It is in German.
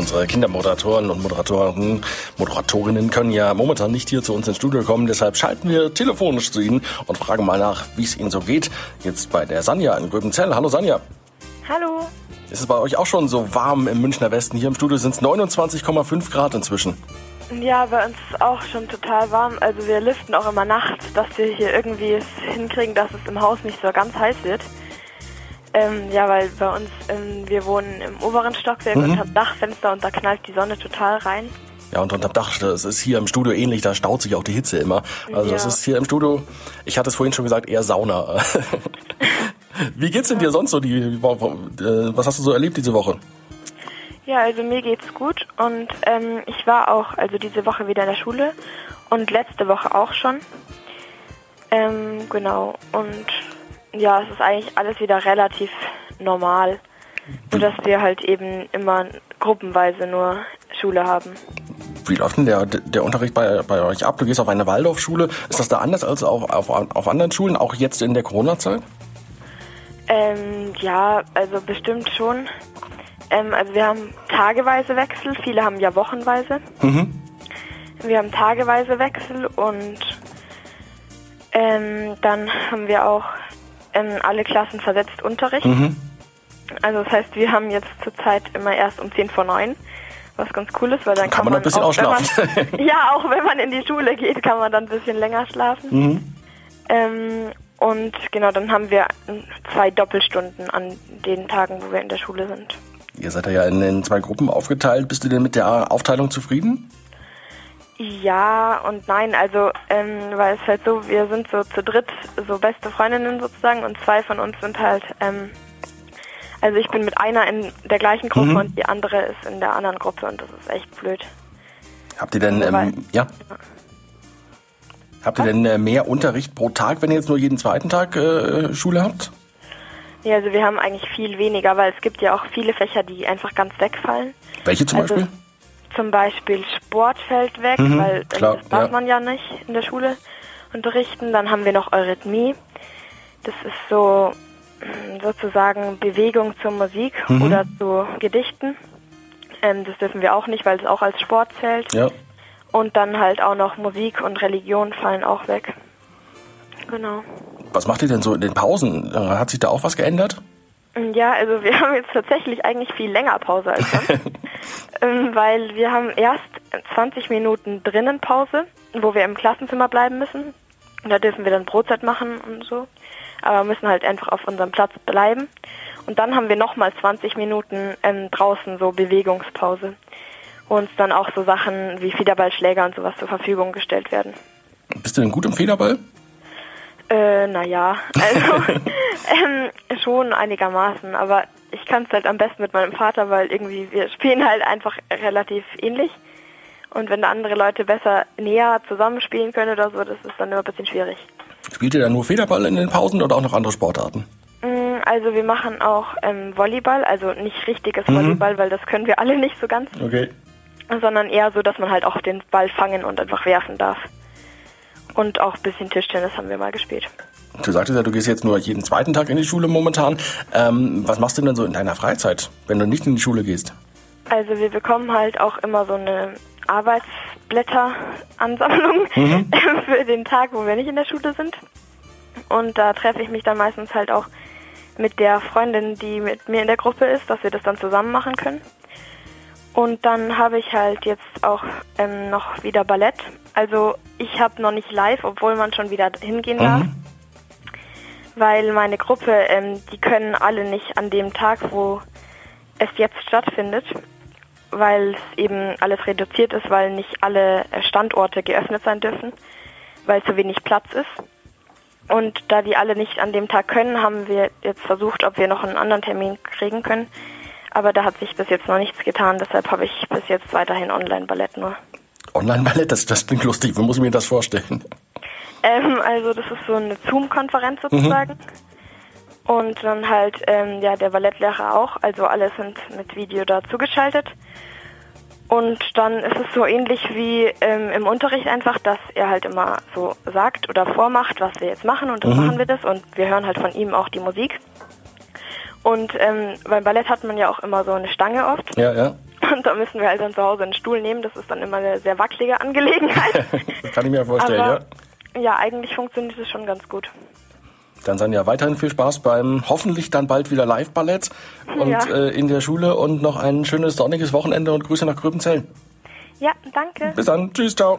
Unsere Kindermoderatoren und Moderatoren, Moderatorinnen können ja momentan nicht hier zu uns ins Studio kommen. Deshalb schalten wir telefonisch zu Ihnen und fragen mal nach, wie es Ihnen so geht. Jetzt bei der Sanja in Gröbenzell. Hallo Sanja. Hallo. Ist es bei euch auch schon so warm im Münchner Westen? Hier im Studio sind es 29,5 Grad inzwischen. Ja, bei uns ist auch schon total warm. Also wir lüften auch immer nachts, dass wir hier irgendwie es hinkriegen, dass es im Haus nicht so ganz heiß wird. Ähm, ja, weil bei uns, ähm, wir wohnen im oberen Stockwerk Mhm. und haben Dachfenster und da knallt die Sonne total rein. Ja, und unterm Dach, das ist hier im Studio ähnlich, da staut sich auch die Hitze immer. Also Ja. es ist hier im Studio, ich hatte es vorhin schon gesagt, eher Sauna. Wie geht's denn dir sonst so? Die, was hast du so erlebt diese Woche? Ja, also mir geht's gut und ähm, ich war auch also diese Woche wieder in der Schule und letzte Woche auch schon. Ähm, genau und ja, es ist eigentlich alles wieder relativ normal, nur dass wir halt eben immer gruppenweise nur Schule haben. Wie läuft denn der, der Unterricht bei, bei euch ab? Du gehst auf eine Waldorfschule. Ist das da anders als auf, auf, auf anderen Schulen, auch jetzt in der Corona-Zeit? Ähm, ja, also bestimmt schon. Ähm, also wir haben tageweise Wechsel, viele haben ja wochenweise. Wir haben tageweise Wechsel und ähm, dann haben wir auch ähm, alle Klassen versetzt Unterricht. Also das heißt, wir haben jetzt zurzeit immer erst um 10 vor 9, was ganz cool ist, weil dann Kann kann, man ein bisschen auch, wenn ausschlafen. Man, ja, auch wenn man in die Schule geht, kann man dann ein bisschen länger schlafen. Ähm, und genau, dann haben wir zwei Doppelstunden an den Tagen, wo wir in der Schule sind. Ihr seid ja in, in zwei Gruppen aufgeteilt. Bist du denn mit der Aufteilung zufrieden? Ja und nein, also ähm, weil es halt so, wir sind so zu dritt so beste Freundinnen sozusagen und zwei von uns sind halt, ähm, also ich bin mit einer in der gleichen Gruppe und die andere ist in der anderen Gruppe und das ist echt blöd. Habt ihr denn, Wobei- ähm, ja? Habt ihr denn äh, mehr Unterricht pro Tag, wenn ihr jetzt nur jeden zweiten Tag äh, Schule habt? Ja, also wir haben eigentlich viel weniger, weil es gibt ja auch viele Fächer, die einfach ganz wegfallen. Welche zum Also Beispiel? Zum Beispiel Sport fällt weg, Mhm, weil äh, klar, das darf ja. man ja nicht in der Schule unterrichten. Dann haben wir noch Eurythmie. Das ist so mm, sozusagen Bewegung zur Musik Mhm. oder zu Gedichten. Ähm, das dürfen wir auch nicht, weil es auch als Sport zählt. Ja. Und dann halt auch noch Musik und Religion fallen auch weg. Genau. Was macht ihr denn so in den Pausen? Äh, Hat sich da auch was geändert? Ja, also wir haben jetzt tatsächlich eigentlich viel länger Pause als sonst, ähm, weil wir haben erst 20 Minuten drinnen Pause, wo wir im Klassenzimmer bleiben müssen. Und da dürfen wir dann Brotzeit machen und so, aber müssen halt einfach auf unserem Platz bleiben. Und dann haben wir nochmal 20 Minuten ähm, draußen so Bewegungspause, wo uns dann auch so Sachen wie Federballschläger und sowas zur Verfügung gestellt werden. Bist du denn gut im Federball? Äh, naja, also ähm, schon einigermaßen, aber ich kann es halt am besten mit meinem Vater, weil irgendwie wir spielen halt einfach relativ ähnlich. Und wenn da andere Leute besser näher zusammenspielen können oder so, das ist dann immer ein bisschen schwierig. Spielt ihr da nur Federball in den Pausen oder auch noch andere Sportarten? Mm, Also wir machen auch ähm, Volleyball, also nicht richtiges Volleyball, weil das können wir alle nicht so ganz, Okay. sondern eher so, dass man halt auch den Ball fangen und einfach werfen darf. Und auch ein bisschen Tischtennis haben wir mal gespielt. Du sagtest ja, du gehst jetzt nur jeden zweiten Tag in die Schule momentan. Ähm, was machst du denn so in deiner Freizeit, wenn du nicht in die Schule gehst? Also wir bekommen halt auch immer so eine Arbeitsblätteransammlung für den Tag, wo wir nicht in der Schule sind. Und da treffe ich mich dann meistens halt auch mit der Freundin, die mit mir in der Gruppe ist, dass wir das dann zusammen machen können. Und dann habe ich halt jetzt auch ähm, noch wieder Ballett. Also ich habe noch nicht live, obwohl man schon wieder hingehen darf. Weil meine Gruppe, ähm, die können alle nicht an dem Tag, wo es jetzt stattfindet, weil es eben alles reduziert ist, weil nicht alle äh, Standorte geöffnet sein dürfen, weil zu wenig Platz ist. Und da die alle nicht an dem Tag können, haben wir jetzt versucht, ob wir noch einen anderen Termin kriegen können. Aber da hat sich bis jetzt noch nichts getan, deshalb habe ich bis jetzt weiterhin Online-Ballett nur. Online-Ballett, das, das klingt lustig. Wie muss ich mir das vorstellen? Ähm, also das ist so eine Zoom-Konferenz sozusagen. Und dann halt ähm, ja der Ballettlehrer auch, also alle sind mit Video da zugeschaltet. Und dann ist es so ähnlich wie ähm, im Unterricht einfach, dass er halt immer so sagt oder vormacht, was wir jetzt machen und dann machen wir das und wir hören halt von ihm auch die Musik. Und ähm, beim Ballett hat man ja auch immer so eine Stange oft Ja, ja. Und da müssen wir halt dann zu Hause einen Stuhl nehmen. Das ist dann immer eine sehr wackelige Angelegenheit. kann ich mir vorstellen, Aber, ja. Ja, eigentlich funktioniert es schon ganz gut. Dann sind ja weiterhin viel Spaß beim hoffentlich dann bald wieder Live-Ballett und Ja. äh, in der Schule und noch ein schönes sonniges Wochenende und Grüße nach Gröbenzell. Ja, danke. Bis dann. Tschüss, ciao.